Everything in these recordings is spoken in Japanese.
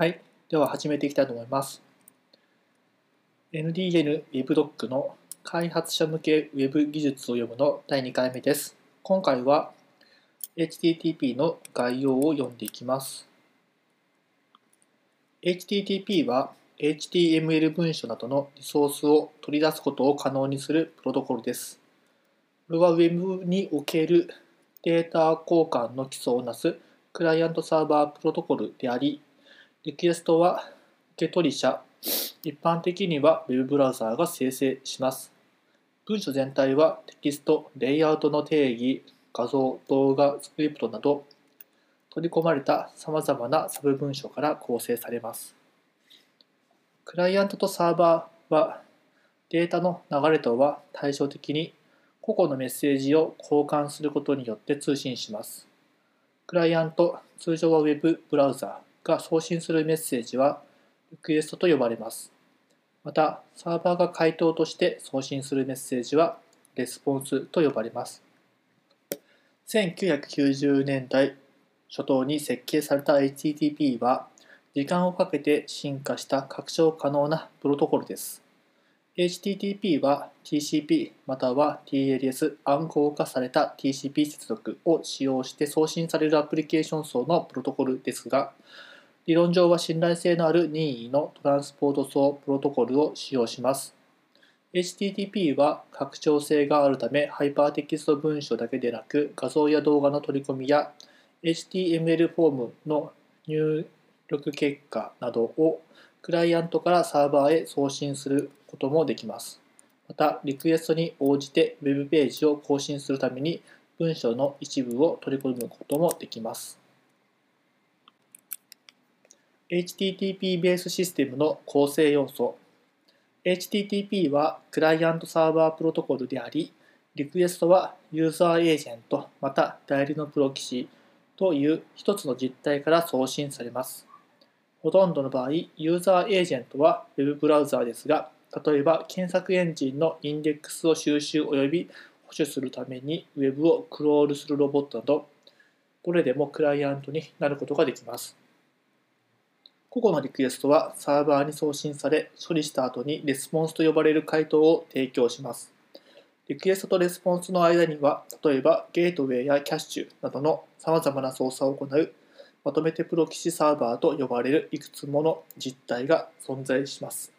はい。では始めていきたいと思います。NDN WebDoc の開発者向け Web 技術を読むの第2回目です。今回は HTTP の概要を読んでいきます。HTTP は HTML 文書などのリソースを取り出すことを可能にするプロトコルです。これは Web におけるデータ交換の基礎をなすクライアントサーバープロトコルであり、リクエストは受け取り者、一般的には Web ブラウザーが生成します。文書全体はテキスト、レイアウトの定義、画像、動画、スクリプトなど取り込まれたさまざまなサブ文書から構成されます。クライアントとサーバーはデータの流れとは対照的に個々のメッセージを交換することによって通信します。クライアント、通常は Web ブラウザーが送信するメッセージはリクエストと呼ばれます。また、サーバーが回答として送信するメッセージはレスポンスと呼ばれます。1990年代初頭に設計された HTTP は時間をかけて進化した拡張可能なプロトコルです。HTTP は TCP または TLS 暗号化された TCP 接続を使用して送信されるアプリケーション層のプロトコルですが、理論上は信頼性のある任意のトランスポート層プロトコルを使用します。HTTP は拡張性があるためハイパーテキスト文書だけでなく画像や動画の取り込みや HTML フォームの入力結果などをクライアントからサーバーへ送信することもできます。また、リクエストに応じて Web ページを更新するために文章の一部を取り込むこともできます。HTTP ベースシステムの構成要素 HTTP はクライアントサーバープロトコルであり、リクエストはユーザーエージェントまた代理のプロキシという一つの実体から送信されます。ほとんどの場合、ユーザーエージェントは Web ブラウザーですが、例えば検索エンジンのインデックスを収集及び保守するために Web をクロールするロボットなど、どれでもクライアントになることができます。個々のリクエストはサーバーに送信され、処理した後にレスポンスと呼ばれる回答を提供します。リクエストとレスポンスの間には、例えばゲートウェイやキャッシュなどの様々な操作を行うまとめてプロキシサーバーと呼ばれるいくつもの実体が存在します。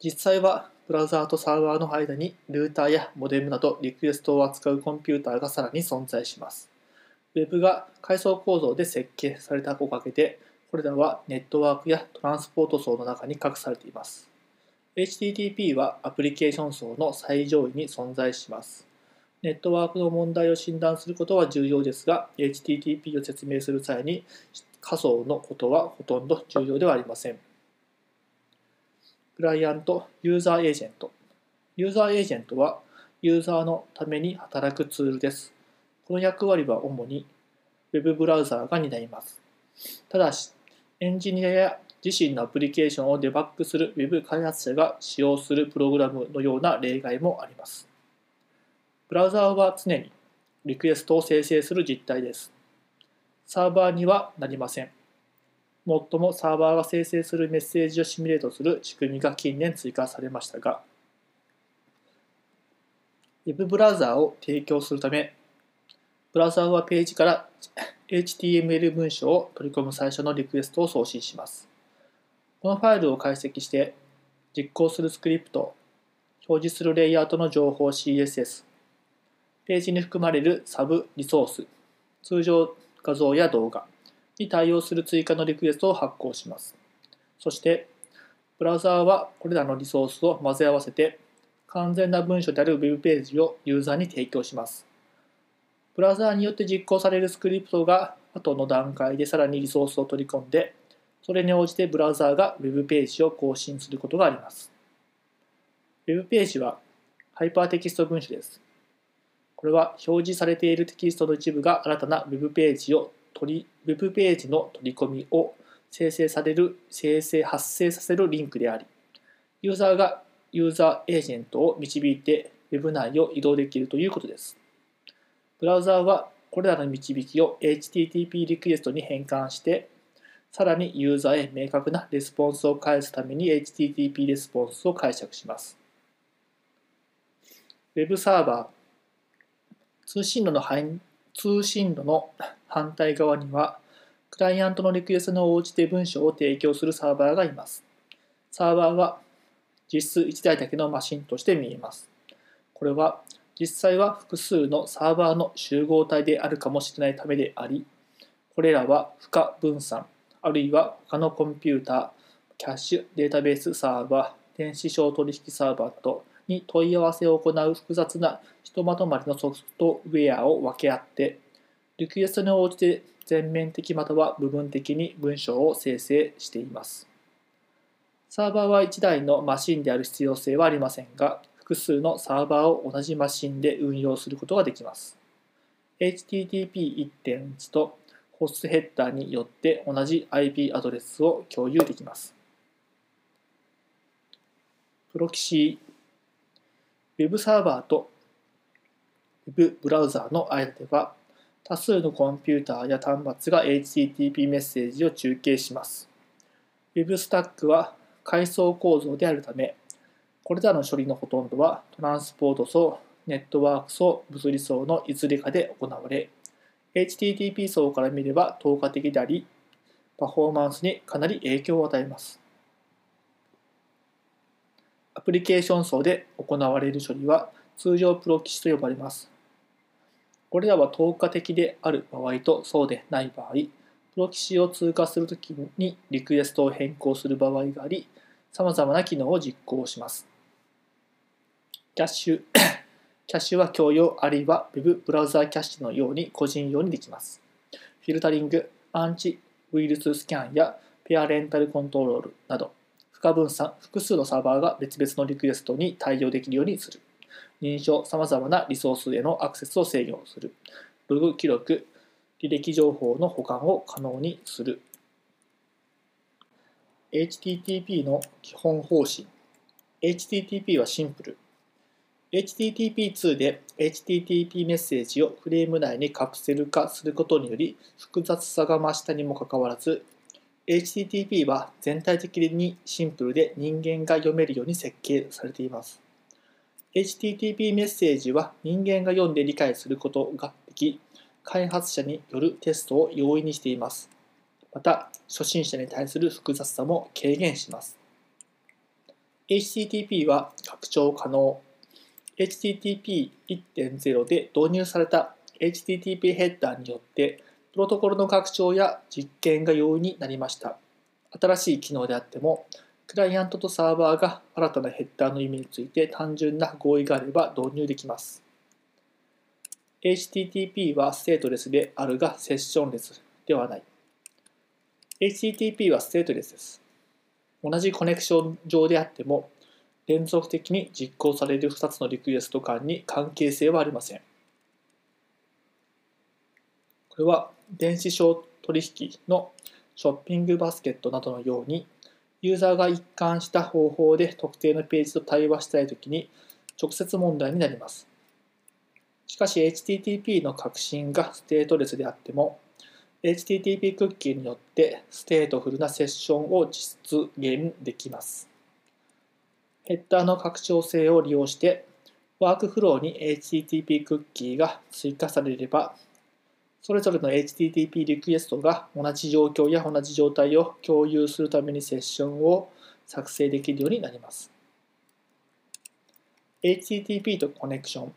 実際はブラウザーとサーバーの間にルーターやモデムなどリクエストを扱うコンピューターがさらに存在します。Web が階層構造で設計されたおかげで、これらはネットワークやトランスポート層の中に隠されています。HTTP はアプリケーション層の最上位に存在します。ネットワークの問題を診断することは重要ですが、HTTP を説明する際に仮想のことはほとんど重要ではありません。クライアント、ユーザーエージェント。ユーザーエージェントはユーザーのために働くツールです。この役割は主に Web ブラウザーが担います。ただし、エンジニアや自身のアプリケーションをデバッグする Web 開発者が使用するプログラムのような例外もあります。ブラウザーは常にリクエストを生成する実態です。サーバーにはなりません。もっともサーバーが生成するメッセージをシミュレートする仕組みが近年追加されましたが、Web ブラウザーを提供するため、ブラウザーはページから HTML 文章を取り込む最初のリクエストを送信します。このファイルを解析して実行するスクリプト、表示するレイアウトの情報 CSS、ページに含まれるサブリソース、通常画像や動画に対応する追加のリクエストを発行します。そして、ブラウザーはこれらのリソースを混ぜ合わせて、完全な文書である Web ページをユーザーに提供します。ブラウザーによって実行されるスクリプトが後の段階でさらにリソースを取り込んで、それに応じてブラウザーが Web ページを更新することがあります。Web ページはハイパーテキスト文書です。これは表示されているテキストの一部が新たな Web ページを取り、Web ページの取り込みを生成される、生成、発生させるリンクであり、ユーザーがユーザーエージェントを導いて Web 内を移動できるということです。ブラウザーはこれらの導きを HTTP リクエストに変換して、さらにユーザーへ明確なレスポンスを返すために HTTP レスポンスを解釈します。Web サーバー通信路の通信路の反対側にはクライアントのリクエストに応じて文書を提供するサーバーがいます。サーバーは実質1台だけのマシンとして見えます。これは実際は複数のサーバーの集合体であるかもしれないためであり、これらは負荷分散、あるいは他のコンピューター、キャッシュ、データベースサーバー、電子商取引サーバーとに問い合わせを行う複雑なひとまとまりのソフトウェアを分け合って、リクエストに応じて全面的または部分的に文章を生成しています。サーバーは1台のマシンである必要性はありませんが、複数のサーバーを同じマシンで運用することができます。HTTP1.1 とホストヘッダーによって同じ IP アドレスを共有できます。プロキシー、Web サーバーと Web ブラウザーの間では多数のコンピューターや端末が HTTP メッセージを中継します。Web スタックは階層構造であるため、これらの処理のほとんどはトランスポート層、ネットワーク層、物理層のいずれかで行われ、HTTP 層から見れば透過的であり、パフォーマンスにかなり影響を与えます。アプリケーション層で行われる処理は通常プロキシと呼ばれます。これらは透過的である場合とそうでない場合、プロキシを通過するときにリクエストを変更する場合があり、様々な機能を実行します。キャッシュ、キャッシュは共用あるいは Web ブラウザーキャッシュのように個人用にできます。フィルタリング、アンチウイルススキャンやペアレンタルコントロールなど、負荷分散、複数のサーバーが別々のリクエストに対応できるようにする。認証、さまざまなリソースへのアクセスを制御する。ログ記録、履歴情報の保管を可能にする。HTTP の基本方針。HTTP はシンプル。HTTP2 で HTTP メッセージをフレーム内にカプセル化することにより複雑さが増したにもかかわらず HTTP は全体的にシンプルで人間が読めるように設計されています。HTTP メッセージは人間が読んで理解することができ開発者によるテストを容易にしています。また初心者に対する複雑さも軽減します。HTTP は拡張可能 HTTP1.0 で導入された HTTP ヘッダーによってプロトコルの拡張や実験が容易になりました。新しい機能であっても、クライアントとサーバーが新たなヘッダーの意味について単純な合意があれば導入できます。HTTP はステートレスであるがセッションレスではない。HTTP はステートレスです。同じコネクション上であっても連続的に実行される2つのリクエスト間に関係性はありません。これは電子商取引のショッピングバスケットなどのようにユーザーが一貫した方法で特定のページと対話したいときに直接問題になります。しかし HTTP の革新がステートレスであっても HTTP クッキーによってステートフルなセッションを実現できます。ヘッダーの拡張性を利用して、ワークフローに HTTP クッキーが追加されれば、それぞれの HTTP リクエストが同じ状況や同じ状態を共有するためにセッションを作成できるようになります。HTTP とコネクション。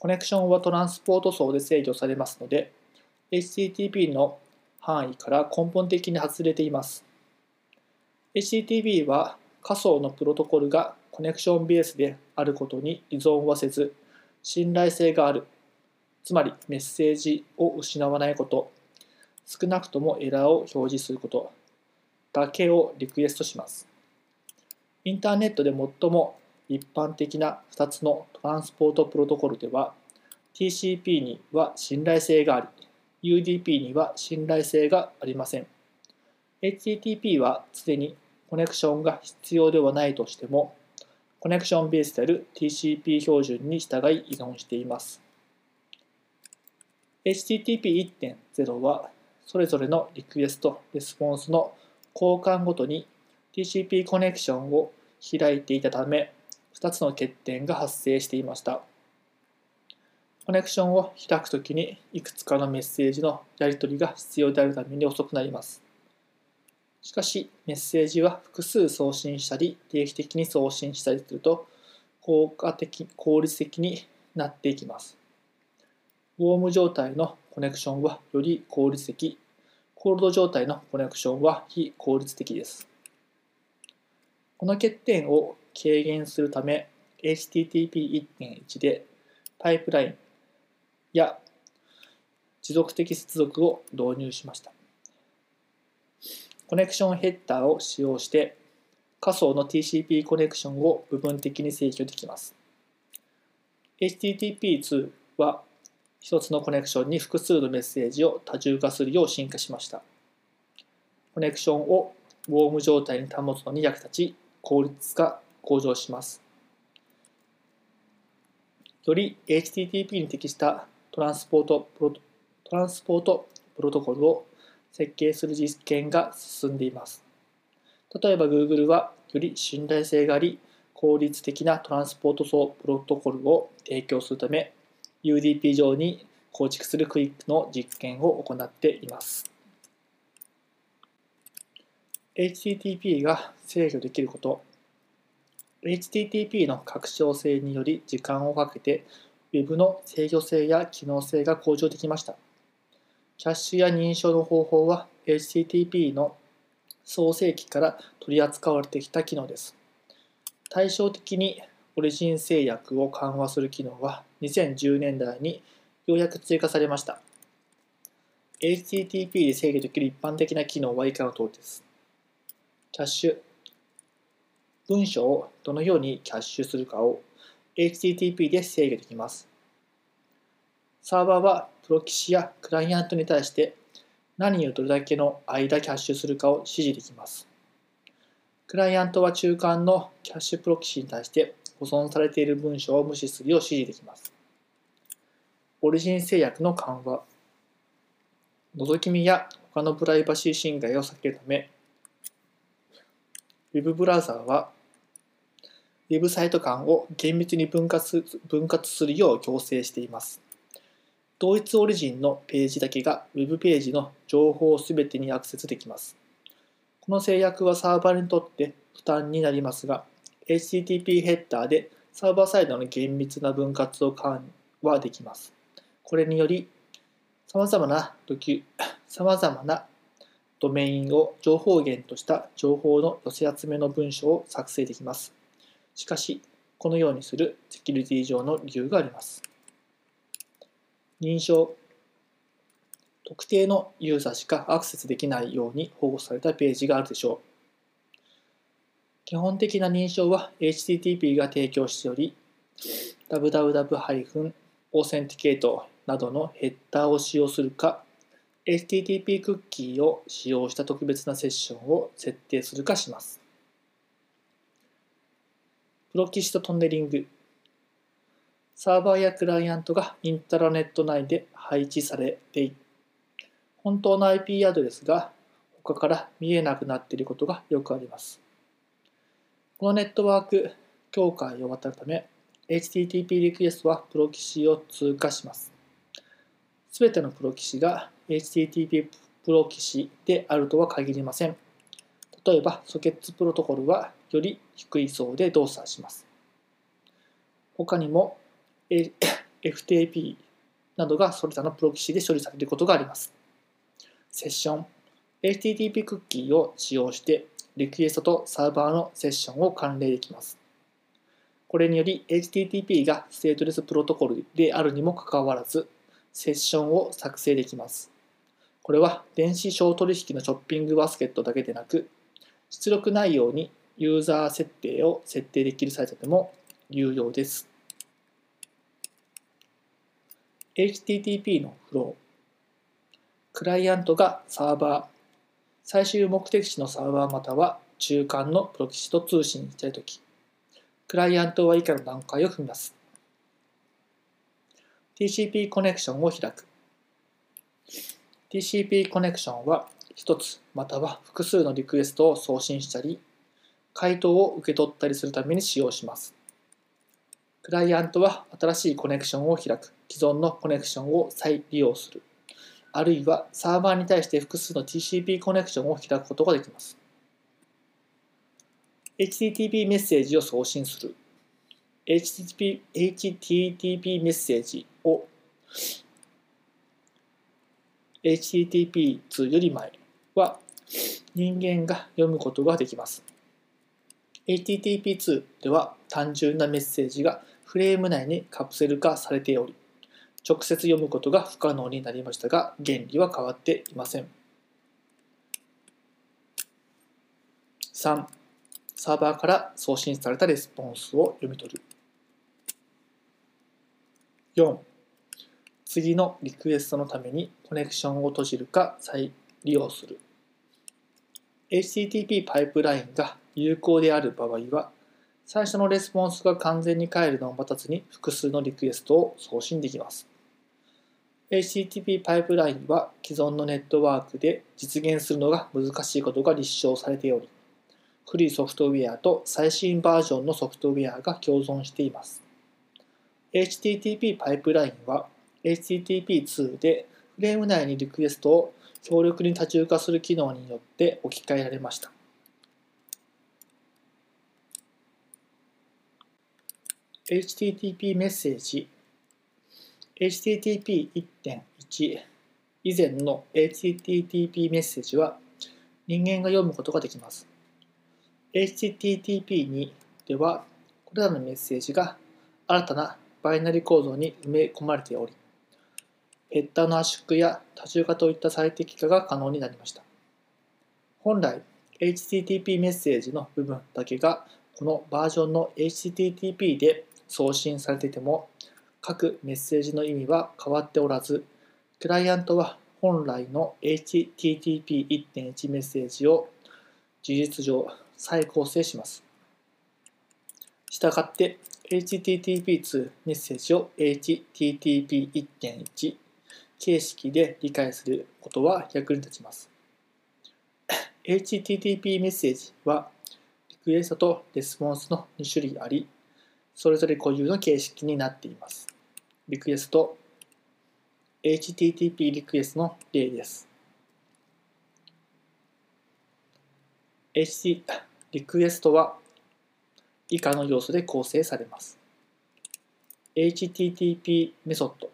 コネクションはトランスポート層で制御されますので、HTTP の範囲から根本的に外れています。HTTP は仮想のプロトコルがコネクションベースであることに依存はせず、信頼性がある、つまりメッセージを失わないこと、少なくともエラーを表示すること。だけをリクエストします。インターネットで最も一般的な2つのトランスポートプロトコルでは TCP には信頼性があり UDP には信頼性がありません。HTTP はすでにコネクションが必要ではないとしても、コネクションベースである TCP 標準に従い依存しています。HTTP1.0 はそれぞれのリクエスト、レスポンスの交換ごとに TCP コネクションを開いていたため、2つの欠点が発生していました。コネクションを開くときにいくつかのメッセージのやり取りが必要であるために遅くなります。しかし、メッセージは複数送信したり、定期的に送信したりすると、効果的、効率的になっていきます。ウォーム状態のコネクションはより効率的、コールド状態のコネクションは非効率的です。この欠点を軽減するため、HTTP1.1 でパイプラインや持続的接続を導入しました。コネクションヘッダーを使用して仮想の TCP コネクションを部分的に制御できます。HTTP2 は一つのコネクションに複数のメッセージを多重化するよう進化しました。コネクションをウォーム状態に保つのに役立ち、効率が向上します。より HTTP に適したトランスポートプロトランスポートプロトコルを設計する実験が進んでいます。例えば Google はより信頼性があり効率的なトランスポート層プロトコルを提供するため UDP 上に構築するクイックの実験を行っています。HTTP が制御できること HTTP の拡張性により時間をかけて Web の制御性や機能性が向上できました。キャッシュや認証の方法は HTTP の創世期から取り扱われてきた機能です。対照的にオリジン制約を緩和する機能は2010年代にようやく追加されました。HTTP で制御できる一般的な機能は以下の通りです。キャッシュ。文章をどのようにキャッシュするかを HTTP で制御できます。サーバーはプロキシやクライアントに対して何をどれだけの間キャッシュするかを指示できます。クライアントは中間のキャッシュプロキシに対して保存されている文章を無視するよう指示できます。オリジン制約の緩和。覗き見や他のプライバシー侵害を避けるため、Web ブラウザーはウェブサイト間を厳密に分割分割するよう強制しています。同一オリジンのページだけが Web ページの情報すべてにアクセスできます。この制約はサーバーにとって負担になりますが、HTTP ヘッダーでサーバーサイドの厳密な分割を緩和できます。これにより、様々なドキュ、様々なドメインを情報源とした情報の寄せ集めの文章を作成できます。しかし、このようにするセキュリティ上の理由があります。認証特定のユーザーしかアクセスできないように保護されたページがあるでしょう。基本的な認証は HTTP が提供しており、www-authenticator などのヘッダーを使用するか、HTTP クッキーを使用した特別なセッションを設定するかします。プロキシとトンネリングサーバーやクライアントがインタラネット内で配置されてい、本当の IP アドレスが他から見えなくなっていることがよくあります。このネットワーク境界を渡るため、HTTP リクエストはプロキシを通過します。すべてのプロキシが HTTP プロキシであるとは限りません。例えば、ソケッツプロトコルはより低い層で動作します。他にも FTP などがそれらのプロキシで処理されることがあります。セッション HTTP クッキーを使用してリクエストとサーバーのセッションを関連できます。これにより HTTP がステートレスプロトコルであるにもかかわらずセッションを作成できます。これは電子商取引のショッピングバスケットだけでなく出力内容にユーザー設定を設定できるサイトでも有用です。HTTP のフロー。クライアントがサーバー、最終目的地のサーバーまたは中間のプロキシと通信したいとき、クライアントは以下の段階を踏みます。TCP コネクションを開く。TCP コネクションは1つまたは複数のリクエストを送信したり、回答を受け取ったりするために使用します。クライアントは新しいコネクションを開く、既存のコネクションを再利用する、あるいはサーバーに対して複数の TCP コネクションを開くことができます。HTTP メッセージを送信する。HTTP, HTTP メッセージを HTTP2 より前は人間が読むことができます。HTTP2 では単純なメッセージがフレーム内にカプセル化されており、直接読むことが不可能になりましたが、原理は変わっていません。3. サーバーから送信されたレスポンスを読み取る。4. 次のリクエストのためにコネクションを閉じるか再利用する。HTTP パイプラインが有効である場合は、最初のレスポンスが完全に返るのを待たずに複数のリクエストを送信できます。HTTP パイプラインは既存のネットワークで実現するのが難しいことが立証されており、古いソフトウェアと最新バージョンのソフトウェアが共存しています。HTTP パイプラインは HTTP2 でフレーム内にリクエストを強力に多重化する機能によって置き換えられました。HTTP メッセージ HTTP1.1 以前の HTTP メッセージは人間が読むことができます。HTTP2 ではこれらのメッセージが新たなバイナリ構造に埋め込まれており、ヘッダーの圧縮や多重化といった最適化が可能になりました。本来、HTTP メッセージの部分だけがこのバージョンの HTTP で送信されていても各メッセージの意味は変わっておらずクライアントは本来の HTTP1.1 メッセージを事実上再構成します。したがって HTTP2 メッセージを HTTP1.1 形式で理解することは役に立ちます。HTTP メッセージはリクエストとレスポンスの2種類あり、それぞれ固有の形式になっています。リクエスト、HTTP リクエストの例です。HT リクエストは以下の要素で構成されます。HTTP メソッド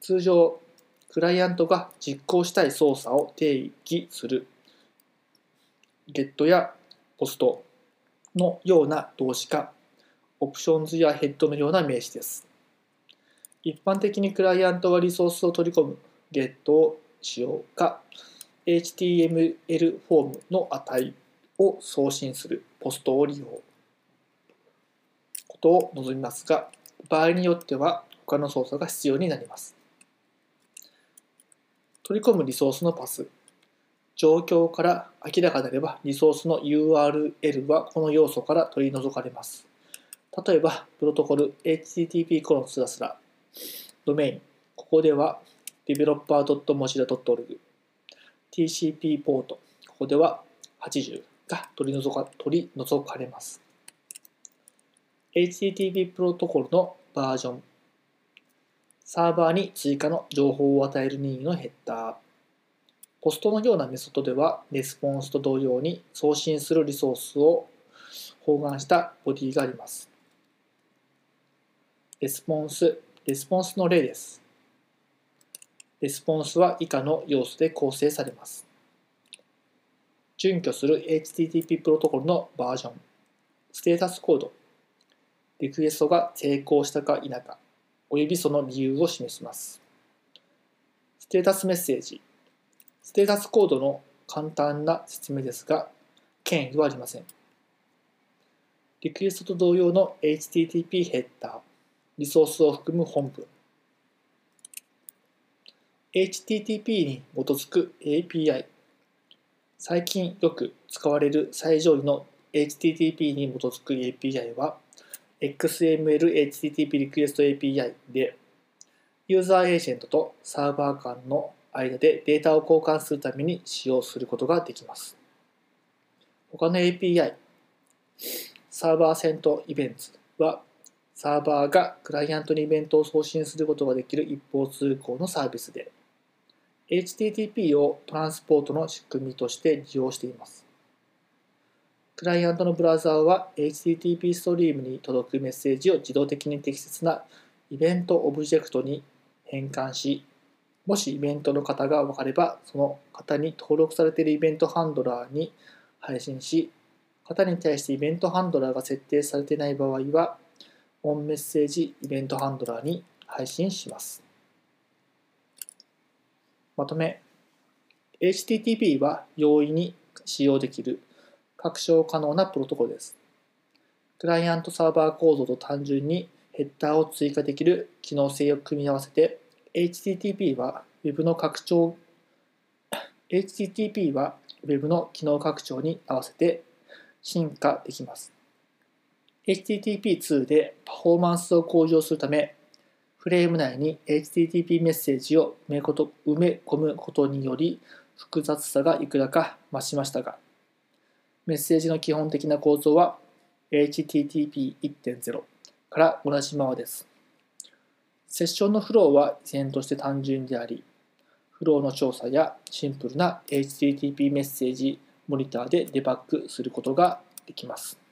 通常、クライアントが実行したい操作を定義する GET や POST のような動詞かオプションズやヘッドのような名詞です。一般的にクライアントはリソースを取り込む GET を使用か HTML フォームの値を送信するポストを利用ことを望みますが場合によっては他の操作が必要になります。取り込むリソースのパス状況から明らかであればリソースの URL はこの要素から取り除かれます。例えば、プロトコル http コロンスラスラドメイン、ここでは developer.mozilla.org TCP ポート、ここでは80が取り除か取り除かれます。HTTP プロトコルのバージョン、サーバーに追加の情報を与える任意のヘッダー、ポストのようなメソッドでは、レスポンスと同様に送信するリソースを包含したボディがあります。レスポンス、レスポンスの例です。レスポンスは以下の要素で構成されます。準拠する HTTP プロトコルのバージョン、ステータスコード、リクエストが成功したか否か、およびその理由を示します。ステータスメッセージ、ステータスコードの簡単な説明ですが、権威はありません。リクエストと同様の HTTP ヘッダー、リソースを含む本文 HTTP に基づく API 最近よく使われる最上位の HTTP に基づく API は XML HTTP リクエスト API でユーザーエージェントとサーバー間の間でデータを交換するために使用することができます。他の API、サーバーセントイベントは、サーバーがクライアントにイベントを送信することができる一方通行のサービスで、HTTP をトランスポートの仕組みとして利用しています。クライアントのブラウザーは HTTP ストリームに届くメッセージを自動的に適切なイベントオブジェクトに変換し、もしイベントの方が分かれば、その方に登録されているイベントハンドラーに配信し、方に対してイベントハンドラーが設定されていない場合は、オンメッセージイベントハンドラーに配信します。まとめ HTTP は容易に使用できる拡張可能なプロトコルです。クライアントサーバー構造と単純にヘッダーを追加できる機能性を組み合わせて HTTP は Web の拡張 HTTP は Web の機能拡張に合わせて進化できます。HTTP2 でパフォーマンスを向上するため、フレーム内に HTTP メッセージを埋め込むことにより複雑さがいくらか増しましたが、メッセージの基本的な構造は HTTP1.0 から同じままです。セッションのフローは依然として単純であり、フローの調査やシンプルな HTTP メッセージモニターでデバッグすることができます。